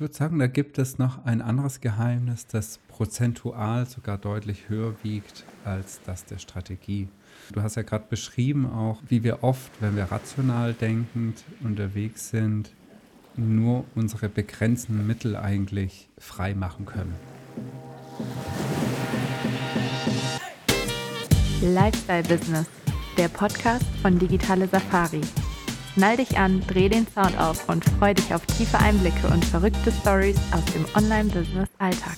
ich würde sagen, da gibt es noch ein anderes Geheimnis, das prozentual sogar deutlich höher wiegt als das der Strategie. Du hast ja gerade beschrieben auch, wie wir oft, wenn wir rational denkend unterwegs sind, nur unsere begrenzten Mittel eigentlich frei machen können. Lifestyle Business, der Podcast von Digitale Safari. Schnall dich an, dreh den Sound auf und freu dich auf tiefe Einblicke und verrückte Stories aus dem Online-Business-Alltag.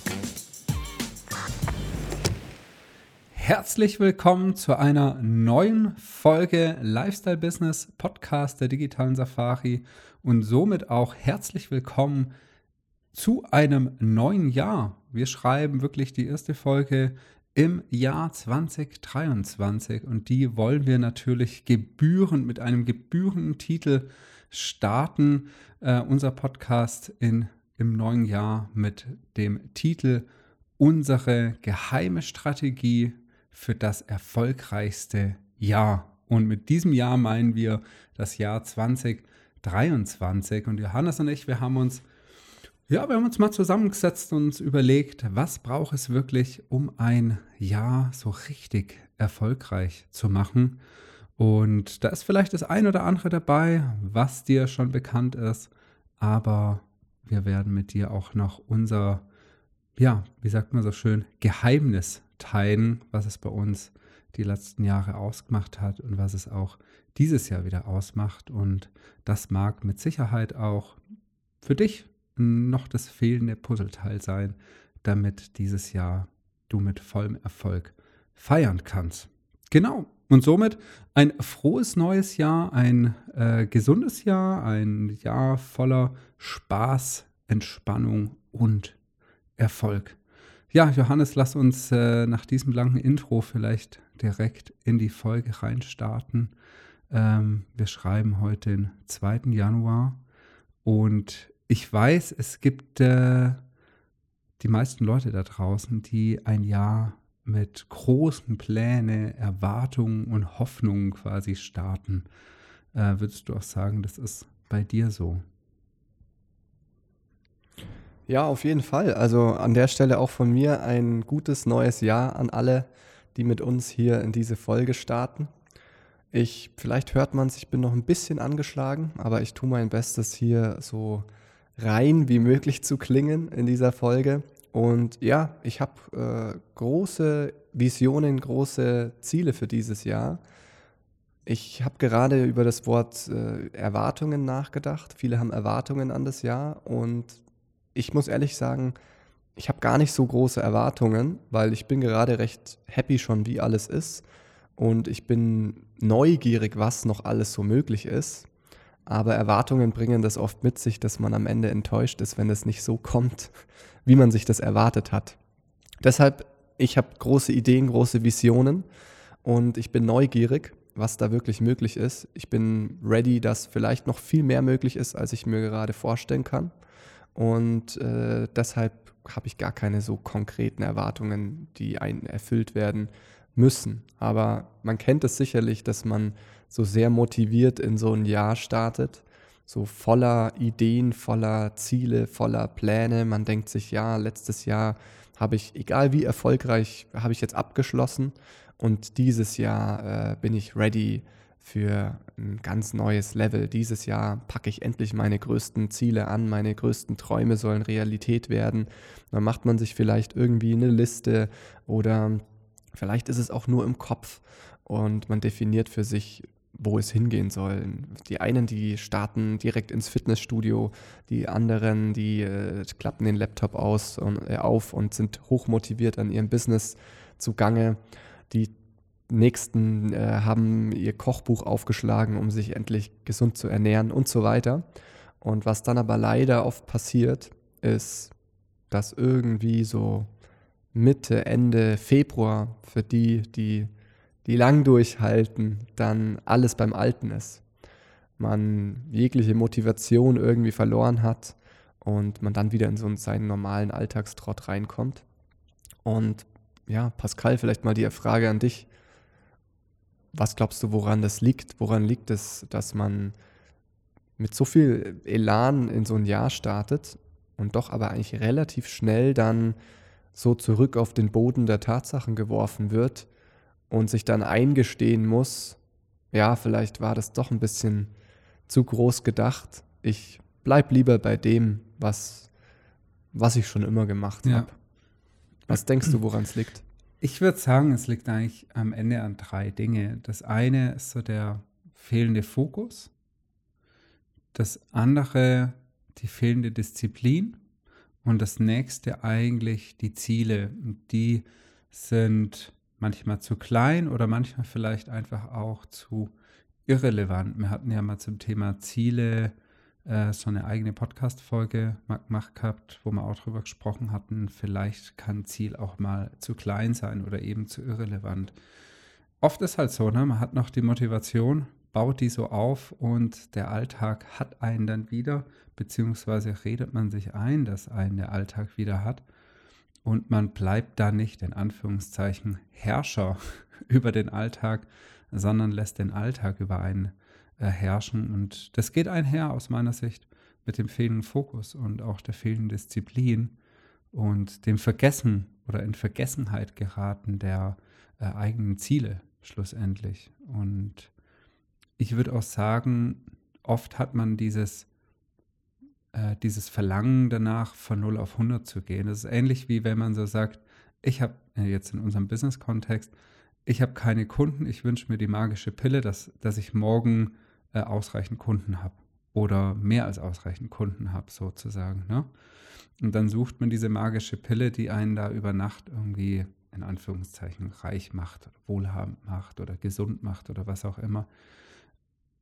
Herzlich willkommen zu einer neuen Folge Lifestyle Business Podcast der digitalen Safari und somit auch herzlich willkommen zu einem neuen Jahr. Wir schreiben wirklich die erste Folge im Jahr 2023 und die wollen wir natürlich gebührend mit einem gebührenden Titel starten. Äh, unser Podcast in, im neuen Jahr mit dem Titel Unsere geheime Strategie für das erfolgreichste Jahr. Und mit diesem Jahr meinen wir das Jahr 2023. Und Johannes und ich, wir haben uns ja, wir haben uns mal zusammengesetzt und uns überlegt, was braucht es wirklich, um ein Jahr so richtig erfolgreich zu machen. Und da ist vielleicht das ein oder andere dabei, was dir schon bekannt ist, aber wir werden mit dir auch noch unser, ja, wie sagt man so schön, Geheimnis teilen, was es bei uns die letzten Jahre ausgemacht hat und was es auch dieses Jahr wieder ausmacht. Und das mag mit Sicherheit auch für dich noch das fehlende Puzzleteil sein, damit dieses Jahr du mit vollem Erfolg feiern kannst. Genau. Und somit ein frohes neues Jahr, ein äh, gesundes Jahr, ein Jahr voller Spaß, Entspannung und Erfolg. Ja, Johannes, lass uns äh, nach diesem langen Intro vielleicht direkt in die Folge reinstarten. Ähm, wir schreiben heute den 2. Januar und ich weiß, es gibt äh, die meisten Leute da draußen, die ein Jahr mit großen Plänen, Erwartungen und Hoffnungen quasi starten. Äh, würdest du auch sagen, das ist bei dir so? Ja, auf jeden Fall. Also an der Stelle auch von mir ein gutes neues Jahr an alle, die mit uns hier in diese Folge starten. Ich, vielleicht hört man es, ich bin noch ein bisschen angeschlagen, aber ich tue mein Bestes hier so rein wie möglich zu klingen in dieser Folge. Und ja, ich habe äh, große Visionen, große Ziele für dieses Jahr. Ich habe gerade über das Wort äh, Erwartungen nachgedacht. Viele haben Erwartungen an das Jahr und ich muss ehrlich sagen, ich habe gar nicht so große Erwartungen, weil ich bin gerade recht happy schon, wie alles ist und ich bin neugierig, was noch alles so möglich ist. Aber Erwartungen bringen das oft mit sich, dass man am Ende enttäuscht ist, wenn es nicht so kommt, wie man sich das erwartet hat. Deshalb, ich habe große Ideen, große Visionen und ich bin neugierig, was da wirklich möglich ist. Ich bin ready, dass vielleicht noch viel mehr möglich ist, als ich mir gerade vorstellen kann. Und äh, deshalb habe ich gar keine so konkreten Erwartungen, die ein erfüllt werden müssen. Aber man kennt es sicherlich, dass man so sehr motiviert in so ein Jahr startet, so voller Ideen, voller Ziele, voller Pläne. Man denkt sich, ja, letztes Jahr habe ich, egal wie erfolgreich, habe ich jetzt abgeschlossen und dieses Jahr äh, bin ich ready für ein ganz neues Level. Dieses Jahr packe ich endlich meine größten Ziele an, meine größten Träume sollen Realität werden. Dann macht man sich vielleicht irgendwie eine Liste oder vielleicht ist es auch nur im Kopf und man definiert für sich, wo es hingehen soll. Die einen, die starten direkt ins Fitnessstudio, die anderen, die äh, klappen den Laptop aus und, äh, auf und sind hochmotiviert an ihrem Business zugange. Die nächsten äh, haben ihr Kochbuch aufgeschlagen, um sich endlich gesund zu ernähren und so weiter. Und was dann aber leider oft passiert, ist, dass irgendwie so Mitte, Ende Februar für die, die die lang durchhalten, dann alles beim Alten ist. Man jegliche Motivation irgendwie verloren hat und man dann wieder in so einen, seinen normalen Alltagstrott reinkommt. Und ja, Pascal, vielleicht mal die Frage an dich. Was glaubst du, woran das liegt? Woran liegt es, dass man mit so viel Elan in so ein Jahr startet und doch aber eigentlich relativ schnell dann so zurück auf den Boden der Tatsachen geworfen wird und sich dann eingestehen muss, ja, vielleicht war das doch ein bisschen zu groß gedacht. Ich bleib lieber bei dem, was, was ich schon immer gemacht ja. habe. Was denkst du, woran es liegt? Ich würde sagen, es liegt eigentlich am Ende an drei Dinge. Das eine ist so der fehlende Fokus. Das andere die fehlende Disziplin. Und das nächste eigentlich die Ziele. Und die sind manchmal zu klein oder manchmal vielleicht einfach auch zu irrelevant. Wir hatten ja mal zum Thema Ziele äh, so eine eigene Podcast-Folge gemacht gehabt, wo wir auch darüber gesprochen hatten, vielleicht kann Ziel auch mal zu klein sein oder eben zu irrelevant. Oft ist halt so, ne? man hat noch die Motivation, baut die so auf und der Alltag hat einen dann wieder, beziehungsweise redet man sich ein, dass einen der Alltag wieder hat und man bleibt da nicht in Anführungszeichen Herrscher über den Alltag, sondern lässt den Alltag über einen äh, herrschen. Und das geht einher aus meiner Sicht mit dem fehlenden Fokus und auch der fehlenden Disziplin und dem Vergessen oder in Vergessenheit geraten der äh, eigenen Ziele schlussendlich. Und ich würde auch sagen, oft hat man dieses äh, dieses Verlangen danach, von 0 auf 100 zu gehen. Das ist ähnlich wie wenn man so sagt, ich habe äh, jetzt in unserem Business-Kontext, ich habe keine Kunden, ich wünsche mir die magische Pille, dass, dass ich morgen äh, ausreichend Kunden habe oder mehr als ausreichend Kunden habe, sozusagen. Ne? Und dann sucht man diese magische Pille, die einen da über Nacht irgendwie in Anführungszeichen reich macht, wohlhabend macht oder gesund macht oder was auch immer.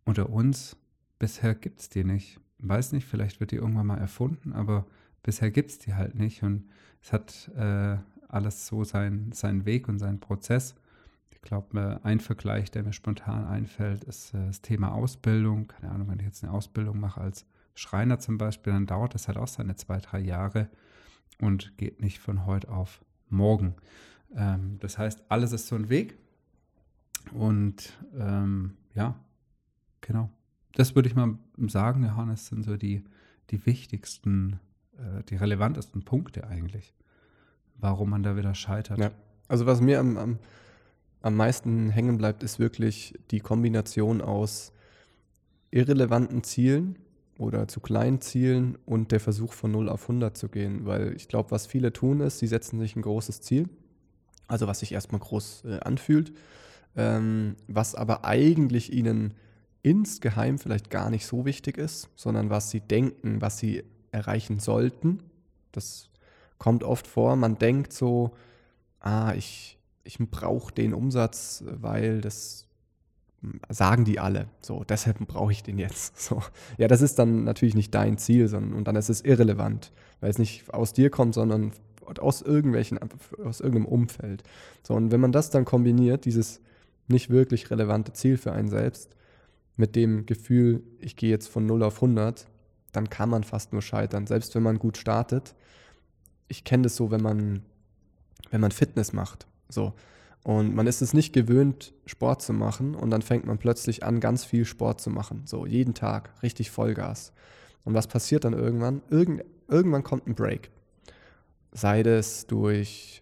Unter uns, bisher gibt es die nicht weiß nicht, vielleicht wird die irgendwann mal erfunden, aber bisher gibt es die halt nicht und es hat äh, alles so sein, seinen Weg und seinen Prozess. Ich glaube, ein Vergleich, der mir spontan einfällt, ist äh, das Thema Ausbildung. Keine Ahnung, wenn ich jetzt eine Ausbildung mache als Schreiner zum Beispiel, dann dauert das halt auch seine zwei, drei Jahre und geht nicht von heute auf morgen. Ähm, das heißt, alles ist so ein Weg und ähm, ja, genau das würde ich mal sagen, Johannes, sind so die, die wichtigsten, äh, die relevantesten Punkte eigentlich, warum man da wieder scheitert. Ja. Also was mir am, am, am meisten hängen bleibt, ist wirklich die Kombination aus irrelevanten Zielen oder zu kleinen Zielen und der Versuch von 0 auf 100 zu gehen. Weil ich glaube, was viele tun ist, sie setzen sich ein großes Ziel, also was sich erstmal groß äh, anfühlt, ähm, was aber eigentlich ihnen insgeheim vielleicht gar nicht so wichtig ist, sondern was sie denken, was sie erreichen sollten. Das kommt oft vor. Man denkt so, ah, ich, ich brauche den Umsatz, weil das sagen die alle. So, deshalb brauche ich den jetzt. So. Ja, das ist dann natürlich nicht dein Ziel, sondern und dann ist es irrelevant, weil es nicht aus dir kommt, sondern aus irgendwelchen, aus irgendeinem Umfeld. So, und wenn man das dann kombiniert, dieses nicht wirklich relevante Ziel für einen selbst, mit dem Gefühl, ich gehe jetzt von 0 auf 100, dann kann man fast nur scheitern, selbst wenn man gut startet. Ich kenne das so, wenn man, wenn man Fitness macht. So. Und man ist es nicht gewöhnt, Sport zu machen und dann fängt man plötzlich an, ganz viel Sport zu machen. So, jeden Tag, richtig Vollgas. Und was passiert dann irgendwann? Irgend, irgendwann kommt ein Break. Sei es durch,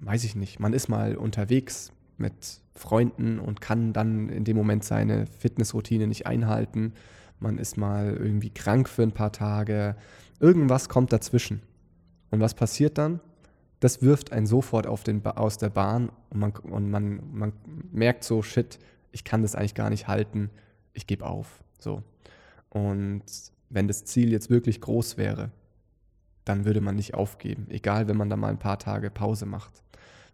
weiß ich nicht, man ist mal unterwegs mit Freunden und kann dann in dem Moment seine Fitnessroutine nicht einhalten. Man ist mal irgendwie krank für ein paar Tage. Irgendwas kommt dazwischen. Und was passiert dann? Das wirft einen sofort auf den aus der Bahn und, man, und man, man merkt so, shit, ich kann das eigentlich gar nicht halten, ich gebe auf. So. Und wenn das Ziel jetzt wirklich groß wäre, dann würde man nicht aufgeben, egal wenn man da mal ein paar Tage Pause macht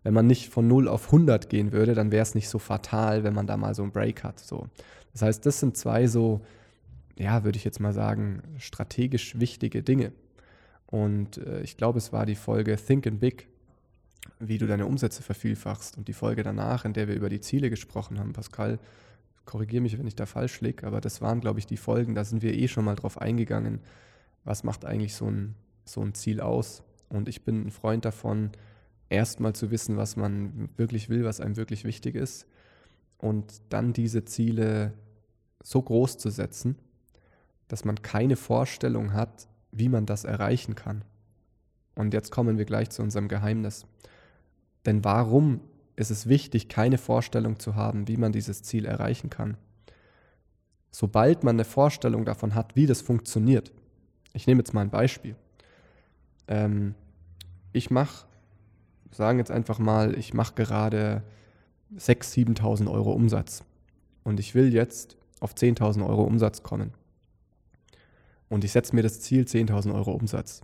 wenn man nicht von 0 auf 100 gehen würde, dann wäre es nicht so fatal, wenn man da mal so einen Break hat. So. Das heißt, das sind zwei so, ja, würde ich jetzt mal sagen, strategisch wichtige Dinge. Und äh, ich glaube, es war die Folge Think and Big, wie du deine Umsätze vervielfachst und die Folge danach, in der wir über die Ziele gesprochen haben. Pascal, korrigiere mich, wenn ich da falsch liege, aber das waren, glaube ich, die Folgen, da sind wir eh schon mal drauf eingegangen, was macht eigentlich so ein, so ein Ziel aus. Und ich bin ein Freund davon, erstmal zu wissen, was man wirklich will, was einem wirklich wichtig ist und dann diese Ziele so groß zu setzen, dass man keine Vorstellung hat, wie man das erreichen kann. Und jetzt kommen wir gleich zu unserem Geheimnis. Denn warum ist es wichtig, keine Vorstellung zu haben, wie man dieses Ziel erreichen kann? Sobald man eine Vorstellung davon hat, wie das funktioniert, ich nehme jetzt mal ein Beispiel. Ähm, ich mache, sagen jetzt einfach mal, ich mache gerade 6.000, 7.000 Euro Umsatz und ich will jetzt auf 10.000 Euro Umsatz kommen. Und ich setze mir das Ziel 10.000 Euro Umsatz.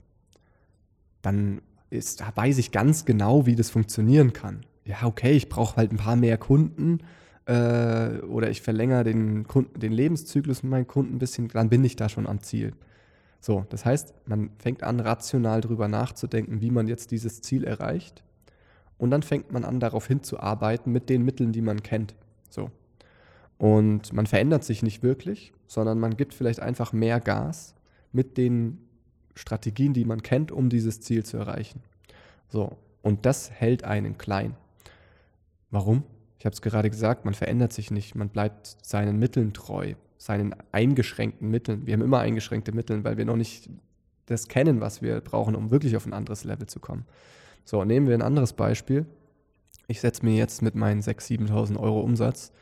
Dann ist, weiß ich ganz genau, wie das funktionieren kann. Ja, okay, ich brauche halt ein paar mehr Kunden äh, oder ich verlängere den, Kunden, den Lebenszyklus mit meinen Kunden ein bisschen, dann bin ich da schon am Ziel. So, das heißt, man fängt an, rational darüber nachzudenken, wie man jetzt dieses Ziel erreicht. Und dann fängt man an, darauf hinzuarbeiten mit den Mitteln, die man kennt. So. Und man verändert sich nicht wirklich, sondern man gibt vielleicht einfach mehr Gas mit den Strategien, die man kennt, um dieses Ziel zu erreichen. So. Und das hält einen klein. Warum? Ich habe es gerade gesagt, man verändert sich nicht, man bleibt seinen Mitteln treu seinen eingeschränkten Mitteln. Wir haben immer eingeschränkte Mittel, weil wir noch nicht das kennen, was wir brauchen, um wirklich auf ein anderes Level zu kommen. So, nehmen wir ein anderes Beispiel. Ich setze mir jetzt mit meinen 6.000, 7.000 Euro Umsatz,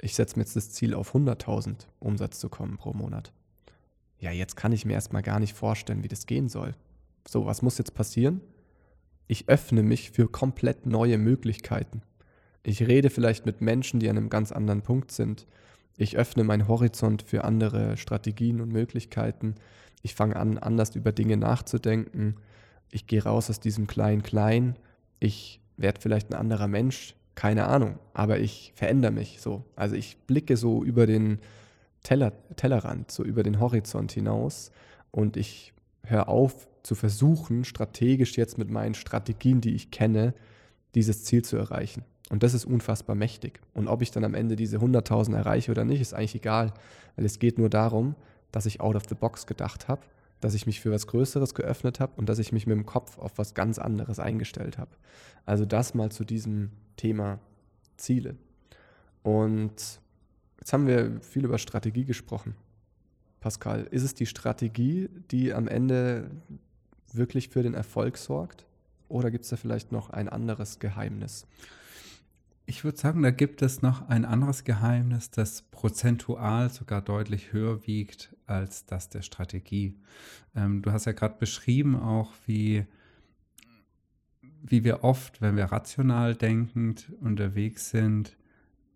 ich setze mir jetzt das Ziel auf 100.000 Umsatz zu kommen pro Monat. Ja, jetzt kann ich mir erstmal gar nicht vorstellen, wie das gehen soll. So, was muss jetzt passieren? Ich öffne mich für komplett neue Möglichkeiten. Ich rede vielleicht mit Menschen, die an einem ganz anderen Punkt sind ich öffne meinen Horizont für andere Strategien und Möglichkeiten. Ich fange an, anders über Dinge nachzudenken. Ich gehe raus aus diesem Klein-Klein. Ich werde vielleicht ein anderer Mensch, keine Ahnung, aber ich verändere mich so. Also ich blicke so über den Teller, Tellerrand, so über den Horizont hinaus und ich höre auf zu versuchen, strategisch jetzt mit meinen Strategien, die ich kenne, dieses Ziel zu erreichen. Und das ist unfassbar mächtig. Und ob ich dann am Ende diese 100.000 erreiche oder nicht, ist eigentlich egal, weil es geht nur darum, dass ich out of the box gedacht habe, dass ich mich für was Größeres geöffnet habe und dass ich mich mit dem Kopf auf was ganz anderes eingestellt habe. Also das mal zu diesem Thema Ziele. Und jetzt haben wir viel über Strategie gesprochen. Pascal, ist es die Strategie, die am Ende wirklich für den Erfolg sorgt? Oder gibt es da vielleicht noch ein anderes Geheimnis? Ich würde sagen, da gibt es noch ein anderes Geheimnis, das prozentual sogar deutlich höher wiegt als das der Strategie. Ähm, du hast ja gerade beschrieben auch, wie, wie wir oft, wenn wir rational denkend unterwegs sind,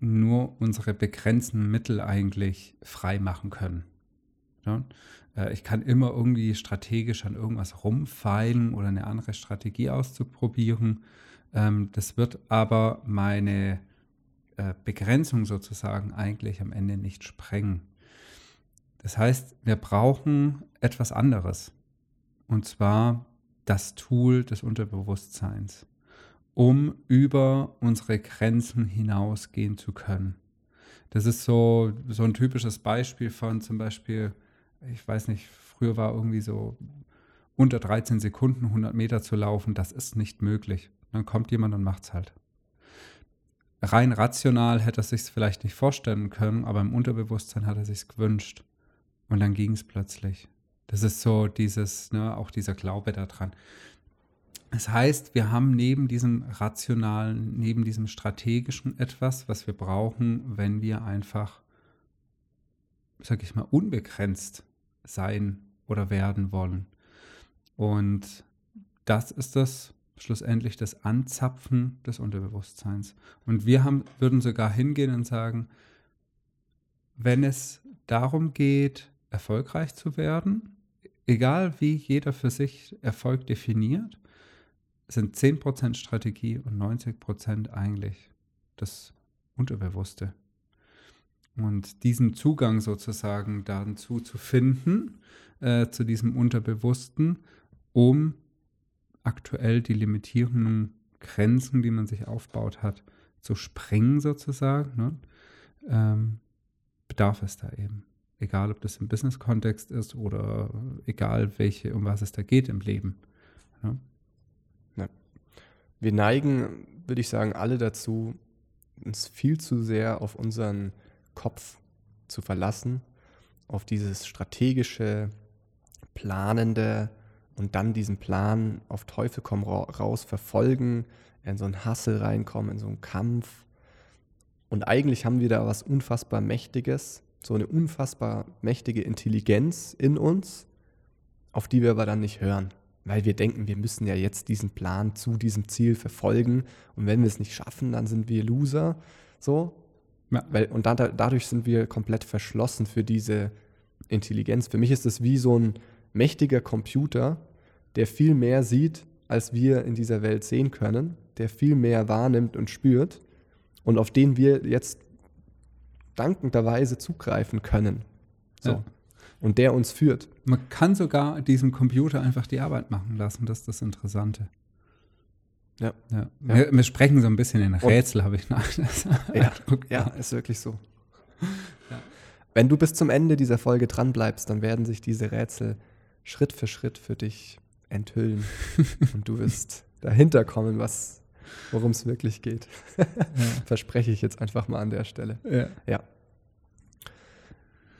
nur unsere begrenzten Mittel eigentlich frei machen können. Ja? Äh, ich kann immer irgendwie strategisch an irgendwas rumfeilen oder eine andere Strategie auszuprobieren ähm, das wird aber meine äh, Begrenzung sozusagen eigentlich am Ende nicht sprengen. Das heißt, wir brauchen etwas anderes. Und zwar das Tool des Unterbewusstseins, um über unsere Grenzen hinausgehen zu können. Das ist so, so ein typisches Beispiel von zum Beispiel, ich weiß nicht, früher war irgendwie so unter 13 Sekunden 100 Meter zu laufen, das ist nicht möglich. Dann kommt jemand und macht es halt. Rein rational hätte er sich vielleicht nicht vorstellen können, aber im Unterbewusstsein hat er sich gewünscht. Und dann ging es plötzlich. Das ist so dieses, ne, auch dieser Glaube daran. Das heißt, wir haben neben diesem rationalen, neben diesem strategischen etwas, was wir brauchen, wenn wir einfach, sag ich mal, unbegrenzt sein oder werden wollen. Und das ist das, schlussendlich das Anzapfen des Unterbewusstseins. Und wir haben, würden sogar hingehen und sagen, wenn es darum geht, erfolgreich zu werden, egal wie jeder für sich Erfolg definiert, sind 10% Strategie und 90% eigentlich das Unterbewusste. Und diesen Zugang sozusagen dazu zu finden, äh, zu diesem Unterbewussten, um aktuell die limitierenden Grenzen, die man sich aufbaut hat, zu sprengen sozusagen, ne? ähm, bedarf es da eben. Egal, ob das im Business-Kontext ist oder egal, welche, um was es da geht im Leben. Ne? Ja. Wir neigen, würde ich sagen, alle dazu, uns viel zu sehr auf unseren Kopf zu verlassen, auf dieses strategische planende und dann diesen Plan auf Teufel komm raus verfolgen, in so einen Hassel reinkommen, in so einen Kampf. Und eigentlich haben wir da was unfassbar Mächtiges, so eine unfassbar mächtige Intelligenz in uns, auf die wir aber dann nicht hören. Weil wir denken, wir müssen ja jetzt diesen Plan zu diesem Ziel verfolgen. Und wenn wir es nicht schaffen, dann sind wir Loser. So. Ja. Weil, und da, dadurch sind wir komplett verschlossen für diese Intelligenz. Für mich ist es wie so ein mächtiger Computer, der viel mehr sieht, als wir in dieser Welt sehen können, der viel mehr wahrnimmt und spürt und auf den wir jetzt dankenderweise zugreifen können. So. Ja. Und der uns führt. Man kann sogar diesem Computer einfach die Arbeit machen lassen, das ist das Interessante. Ja. ja. Wir, wir, sprechen so ein bisschen in Rätsel, habe ich nach. ja, ja, ist wirklich so. Ja. Wenn du bis zum Ende dieser Folge dran bleibst, dann werden sich diese Rätsel Schritt für Schritt für dich enthüllen und du wirst dahinter kommen, was worum es wirklich geht. Ja. Verspreche ich jetzt einfach mal an der Stelle. Ja. ja.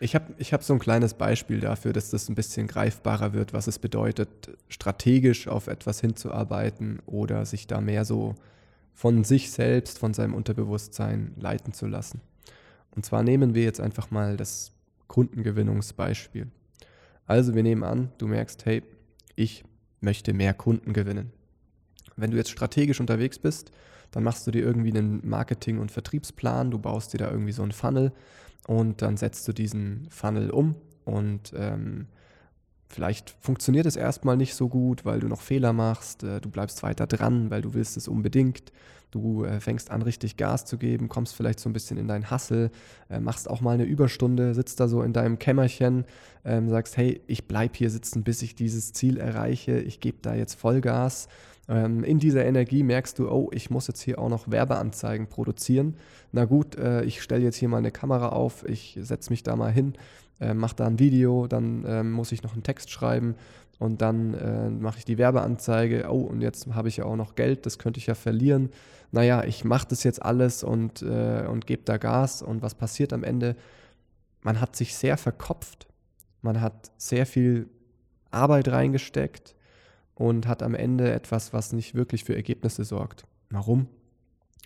Ich habe ich hab so ein kleines Beispiel dafür, dass das ein bisschen greifbarer wird, was es bedeutet, strategisch auf etwas hinzuarbeiten oder sich da mehr so von sich selbst, von seinem Unterbewusstsein leiten zu lassen. Und zwar nehmen wir jetzt einfach mal das Kundengewinnungsbeispiel. Also wir nehmen an, du merkst, hey, ich möchte mehr Kunden gewinnen. Wenn du jetzt strategisch unterwegs bist, dann machst du dir irgendwie einen Marketing- und Vertriebsplan, du baust dir da irgendwie so einen Funnel und dann setzt du diesen Funnel um und ähm, vielleicht funktioniert es erstmal nicht so gut, weil du noch Fehler machst, äh, du bleibst weiter dran, weil du willst es unbedingt, du äh, fängst an richtig Gas zu geben, kommst vielleicht so ein bisschen in dein Hassel, äh, machst auch mal eine Überstunde, sitzt da so in deinem Kämmerchen, ähm, sagst, hey, ich bleib hier sitzen, bis ich dieses Ziel erreiche, ich gebe da jetzt Vollgas. Ähm, in dieser Energie merkst du, oh, ich muss jetzt hier auch noch Werbeanzeigen produzieren. Na gut, ich stelle jetzt hier mal eine Kamera auf, ich setze mich da mal hin, äh, mache da ein Video, dann äh, muss ich noch einen Text schreiben und dann äh, mache ich die Werbeanzeige. Oh, und jetzt habe ich ja auch noch Geld, das könnte ich ja verlieren. Naja, ich mache das jetzt alles und, äh, und gebe da Gas. Und was passiert am Ende? Man hat sich sehr verkopft, man hat sehr viel Arbeit reingesteckt und hat am Ende etwas, was nicht wirklich für Ergebnisse sorgt. Warum?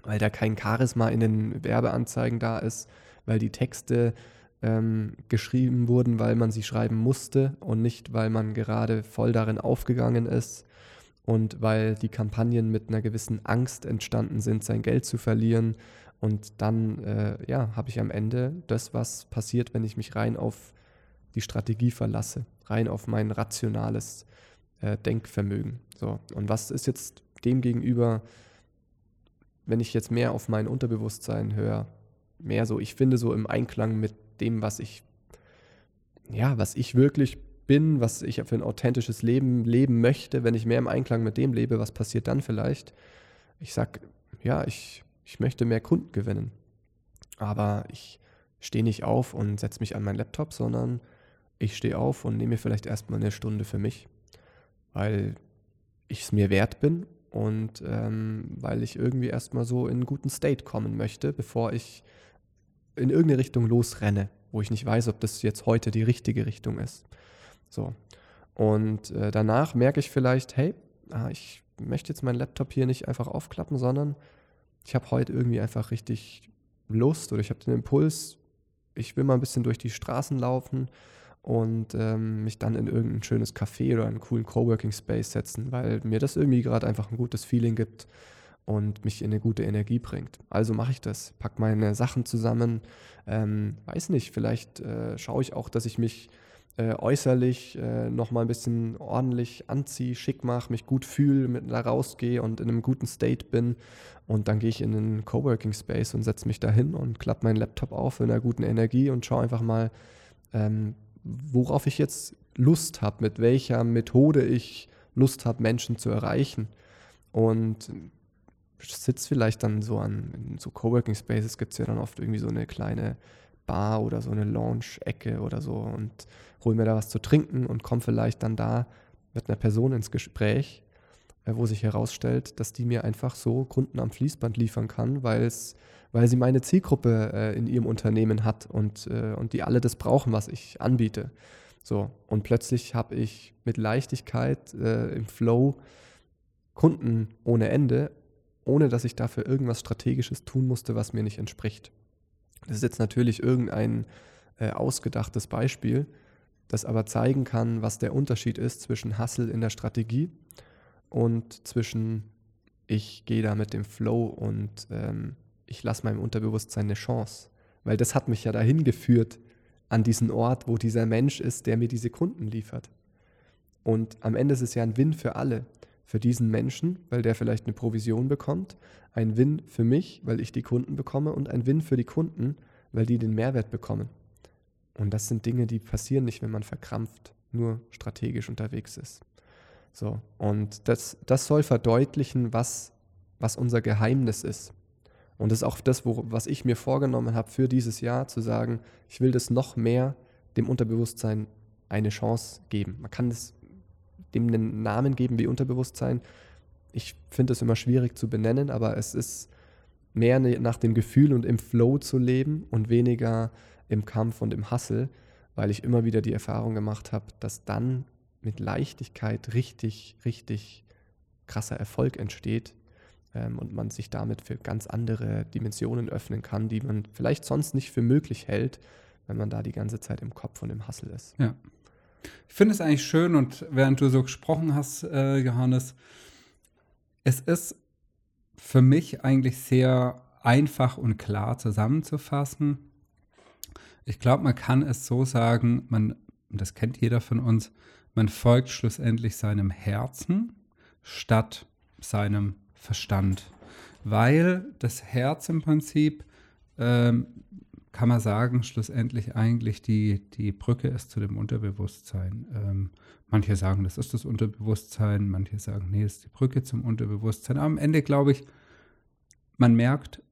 Weil da kein Charisma in den Werbeanzeigen da ist, weil die Texte ähm, geschrieben wurden, weil man sie schreiben musste und nicht, weil man gerade voll darin aufgegangen ist und weil die Kampagnen mit einer gewissen Angst entstanden sind, sein Geld zu verlieren. Und dann äh, ja, habe ich am Ende das, was passiert, wenn ich mich rein auf die Strategie verlasse, rein auf mein rationales äh, Denkvermögen. So. Und was ist jetzt dem gegenüber, wenn ich jetzt mehr auf mein Unterbewusstsein höre, mehr so, ich finde so im Einklang mit dem, was ich, ja, was ich wirklich bin, was ich für ein authentisches Leben leben möchte, wenn ich mehr im Einklang mit dem lebe, was passiert dann vielleicht? Ich sage, ja, ich, ich möchte mehr Kunden gewinnen. Aber ich stehe nicht auf und setze mich an meinen Laptop, sondern ich stehe auf und nehme mir vielleicht erstmal eine Stunde für mich weil ich es mir wert bin und ähm, weil ich irgendwie erstmal so in einen guten State kommen möchte, bevor ich in irgendeine Richtung losrenne, wo ich nicht weiß, ob das jetzt heute die richtige Richtung ist. So. Und äh, danach merke ich vielleicht, hey, ah, ich möchte jetzt meinen Laptop hier nicht einfach aufklappen, sondern ich habe heute irgendwie einfach richtig Lust oder ich habe den Impuls, ich will mal ein bisschen durch die Straßen laufen und ähm, mich dann in irgendein schönes Café oder einen coolen Coworking Space setzen, weil mir das irgendwie gerade einfach ein gutes Feeling gibt und mich in eine gute Energie bringt. Also mache ich das, pack meine Sachen zusammen, ähm, weiß nicht, vielleicht äh, schaue ich auch, dass ich mich äh, äußerlich äh, nochmal ein bisschen ordentlich anziehe, schick mache, mich gut fühle, mit da rausgehe und in einem guten State bin. Und dann gehe ich in einen Coworking Space und setze mich da hin und klappe meinen Laptop auf in einer guten Energie und schaue einfach mal, ähm, worauf ich jetzt Lust habe, mit welcher Methode ich Lust habe, Menschen zu erreichen. Und sitze vielleicht dann so an, in so Coworking Spaces gibt es ja dann oft irgendwie so eine kleine Bar oder so eine Lounge-Ecke oder so und hole mir da was zu trinken und komme vielleicht dann da mit einer Person ins Gespräch, äh, wo sich herausstellt, dass die mir einfach so Kunden am Fließband liefern kann, weil sie meine Zielgruppe äh, in ihrem Unternehmen hat und, äh, und die alle das brauchen, was ich anbiete. So, und plötzlich habe ich mit Leichtigkeit äh, im Flow Kunden ohne Ende, ohne dass ich dafür irgendwas Strategisches tun musste, was mir nicht entspricht. Das ist jetzt natürlich irgendein äh, ausgedachtes Beispiel, das aber zeigen kann, was der Unterschied ist zwischen Hustle in der Strategie und zwischen ich gehe da mit dem Flow und ähm, ich lasse meinem Unterbewusstsein eine Chance. Weil das hat mich ja dahin geführt, an diesen Ort, wo dieser Mensch ist, der mir diese Kunden liefert. Und am Ende ist es ja ein Win für alle. Für diesen Menschen, weil der vielleicht eine Provision bekommt, ein Win für mich, weil ich die Kunden bekomme und ein Win für die Kunden, weil die den Mehrwert bekommen. Und das sind Dinge, die passieren nicht, wenn man verkrampft, nur strategisch unterwegs ist. So, und das, das soll verdeutlichen, was, was unser Geheimnis ist. Und das ist auch das, wo, was ich mir vorgenommen habe für dieses Jahr, zu sagen, ich will das noch mehr dem Unterbewusstsein eine Chance geben. Man kann das, dem einen Namen geben wie Unterbewusstsein. Ich finde es immer schwierig zu benennen, aber es ist mehr ne, nach dem Gefühl und im Flow zu leben und weniger im Kampf und im Hassel, weil ich immer wieder die Erfahrung gemacht habe, dass dann mit Leichtigkeit richtig, richtig krasser Erfolg entsteht ähm, und man sich damit für ganz andere Dimensionen öffnen kann, die man vielleicht sonst nicht für möglich hält, wenn man da die ganze Zeit im Kopf und im Hassel ist. Ja. Ich finde es eigentlich schön und während du so gesprochen hast, äh, Johannes, es ist für mich eigentlich sehr einfach und klar zusammenzufassen. Ich glaube, man kann es so sagen, man, das kennt jeder von uns, man folgt schlussendlich seinem Herzen statt seinem Verstand. Weil das Herz im Prinzip, ähm, kann man sagen, schlussendlich eigentlich die, die Brücke ist zu dem Unterbewusstsein. Ähm, manche sagen, das ist das Unterbewusstsein, manche sagen, nee, das ist die Brücke zum Unterbewusstsein. Aber am Ende glaube ich, man merkt,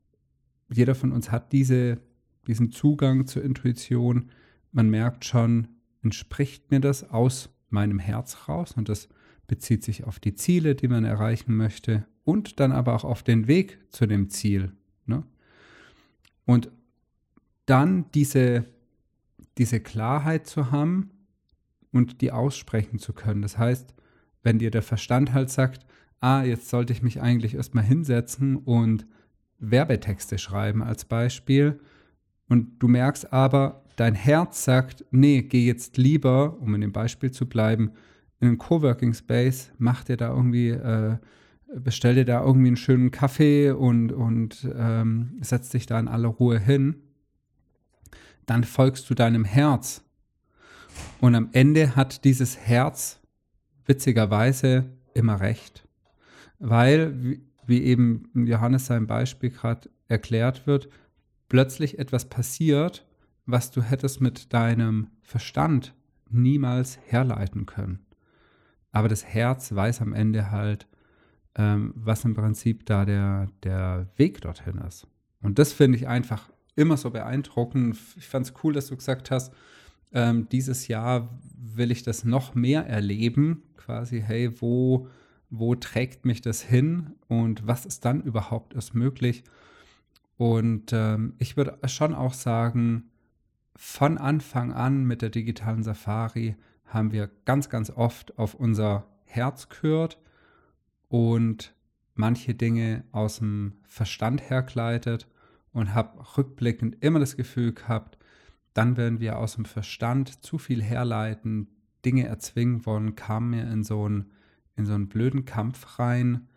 jeder von uns hat diese diesen Zugang zur Intuition, man merkt schon, entspricht mir das aus meinem Herz raus und das bezieht sich auf die Ziele, die man erreichen möchte und dann aber auch auf den Weg zu dem Ziel. Ne? Und dann diese, diese Klarheit zu haben und die aussprechen zu können. Das heißt, wenn dir der Verstand halt sagt, ah, jetzt sollte ich mich eigentlich erstmal hinsetzen und Werbetexte schreiben als Beispiel, und du merkst aber, dein Herz sagt, nee, geh jetzt lieber, um in dem Beispiel zu bleiben, in einen Coworking Space, mach dir da irgendwie, äh, bestell dir da irgendwie einen schönen Kaffee und, und ähm, setz dich da in aller Ruhe hin. Dann folgst du deinem Herz. Und am Ende hat dieses Herz witzigerweise immer recht. Weil, wie, eben Johannes sein Beispiel gerade erklärt wird, plötzlich etwas passiert, was du hättest mit deinem Verstand niemals herleiten können. Aber das Herz weiß am Ende halt, ähm, was im Prinzip da der, der Weg dorthin ist. Und das finde ich einfach immer so beeindruckend. Ich fand es cool, dass du gesagt hast, ähm, dieses Jahr will ich das noch mehr erleben. Quasi, hey, wo, wo trägt mich das hin und was ist dann überhaupt erst möglich? Und ähm, ich würde schon auch sagen, von Anfang an mit der digitalen Safari haben wir ganz, ganz oft auf unser Herz gehört und manche Dinge aus dem Verstand hergeleitet und habe rückblickend immer das Gefühl gehabt, dann werden wir aus dem Verstand zu viel herleiten, Dinge erzwingen wollen, kamen mir in so einen, in so einen blöden Kampf rein,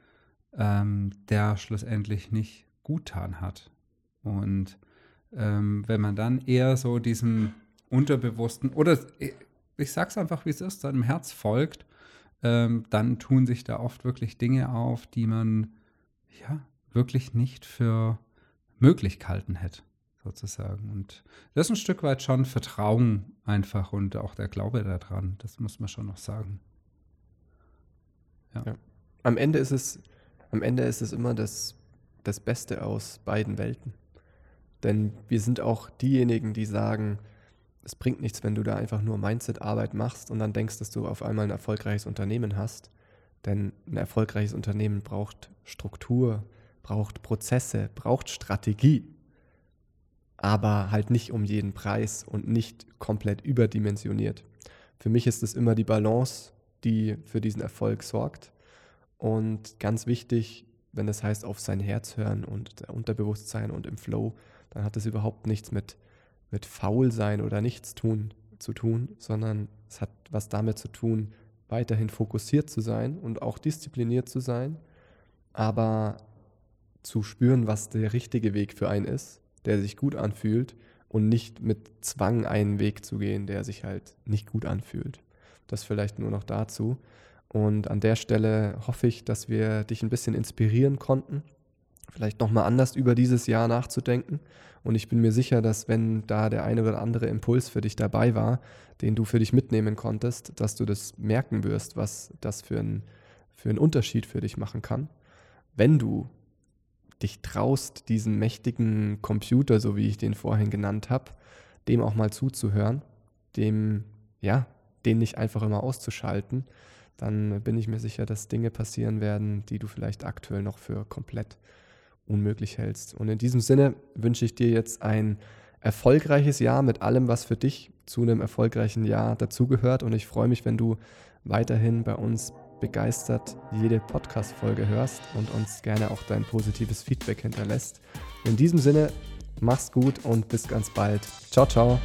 ähm, der schlussendlich nicht guttan hat. Und ähm, wenn man dann eher so diesem unterbewussten oder ich sag's einfach, wie es ist, seinem Herz folgt, ähm, dann tun sich da oft wirklich Dinge auf, die man ja wirklich nicht für möglich gehalten hätte, sozusagen. Und das ist ein Stück weit schon Vertrauen einfach und auch der Glaube daran, das muss man schon noch sagen. Ja. ja. Am Ende ist es, am Ende ist es immer das das Beste aus beiden Welten. Denn wir sind auch diejenigen, die sagen, es bringt nichts, wenn du da einfach nur Mindset-Arbeit machst und dann denkst, dass du auf einmal ein erfolgreiches Unternehmen hast. Denn ein erfolgreiches Unternehmen braucht Struktur, braucht Prozesse, braucht Strategie. Aber halt nicht um jeden Preis und nicht komplett überdimensioniert. Für mich ist es immer die Balance, die für diesen Erfolg sorgt. Und ganz wichtig, wenn das heißt, auf sein Herz hören und Unterbewusstsein und im Flow, dann hat das überhaupt nichts mit, mit faul sein oder nichts tun zu tun, sondern es hat was damit zu tun, weiterhin fokussiert zu sein und auch diszipliniert zu sein, aber zu spüren, was der richtige Weg für einen ist, der sich gut anfühlt und nicht mit Zwang einen Weg zu gehen, der sich halt nicht gut anfühlt. Das vielleicht nur noch dazu. Und an der Stelle hoffe ich, dass wir dich ein bisschen inspirieren konnten, vielleicht nochmal anders über dieses Jahr nachzudenken. Und ich bin mir sicher, dass wenn da der eine oder andere Impuls für dich dabei war, den du für dich mitnehmen konntest, dass du das merken wirst, was das für, ein, für einen Unterschied für dich machen kann. Wenn du dich traust, diesen mächtigen Computer, so wie ich den vorhin genannt habe, dem auch mal zuzuhören, dem, ja, den nicht einfach immer auszuschalten, dann bin ich mir sicher, dass Dinge passieren werden, die du vielleicht aktuell noch für komplett unmöglich hältst. Und in diesem Sinne wünsche ich dir jetzt ein erfolgreiches Jahr mit allem, was für dich zu einem erfolgreichen Jahr dazugehört. Und ich freue mich, wenn du weiterhin bei uns begeistert jede Podcast-Folge hörst und uns gerne auch dein positives Feedback hinterlässt. In diesem Sinne, mach's gut und bis ganz bald. Ciao, ciao.